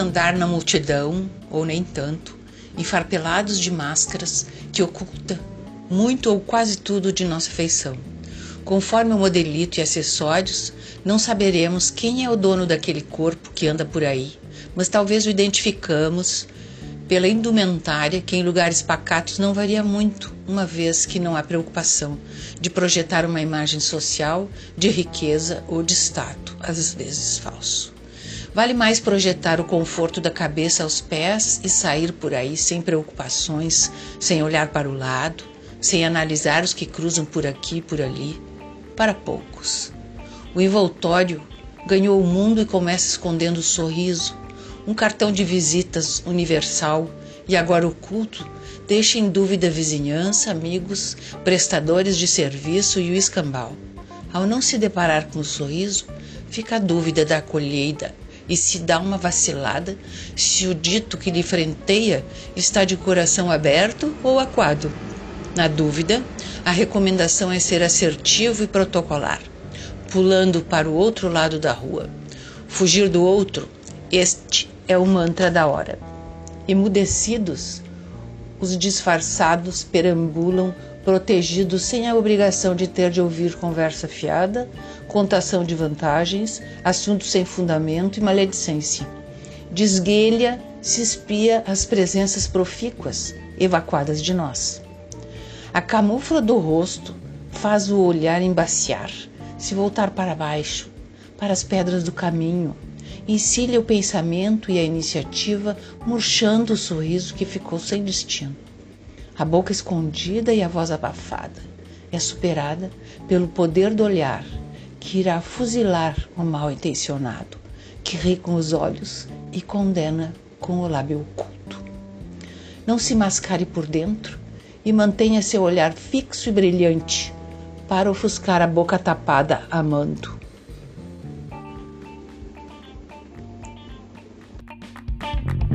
andar na multidão, ou nem tanto, enfarpelados de máscaras que oculta muito ou quase tudo de nossa feição. Conforme o modelito e acessórios, não saberemos quem é o dono daquele corpo que anda por aí, mas talvez o identificamos pela indumentária que em lugares pacatos não varia muito, uma vez que não há preocupação de projetar uma imagem social de riqueza ou de status, às vezes falso. Vale mais projetar o conforto da cabeça aos pés e sair por aí sem preocupações, sem olhar para o lado, sem analisar os que cruzam por aqui e por ali. Para poucos. O envoltório ganhou o mundo e começa escondendo o sorriso, um cartão de visitas universal e agora oculto deixa em dúvida vizinhança, amigos, prestadores de serviço e o escambau. Ao não se deparar com o sorriso, fica a dúvida da colheita e se dá uma vacilada se o dito que lhe frenteia está de coração aberto ou aquado. Na dúvida, a recomendação é ser assertivo e protocolar, pulando para o outro lado da rua. Fugir do outro, este é o mantra da hora. Emudecidos, os disfarçados perambulam protegidos sem a obrigação de ter de ouvir conversa fiada, contação de vantagens, assuntos sem fundamento e maledicência. Desguelha se espia as presenças profícuas evacuadas de nós. A camufla do rosto faz o olhar embaciar, se voltar para baixo, para as pedras do caminho, encilha o pensamento e a iniciativa, murchando o sorriso que ficou sem destino. A boca escondida e a voz abafada é superada pelo poder do olhar que irá fuzilar o mal intencionado, que ri com os olhos e condena com o lábio oculto. Não se mascare por dentro e mantenha seu olhar fixo e brilhante para ofuscar a boca tapada amando. thank you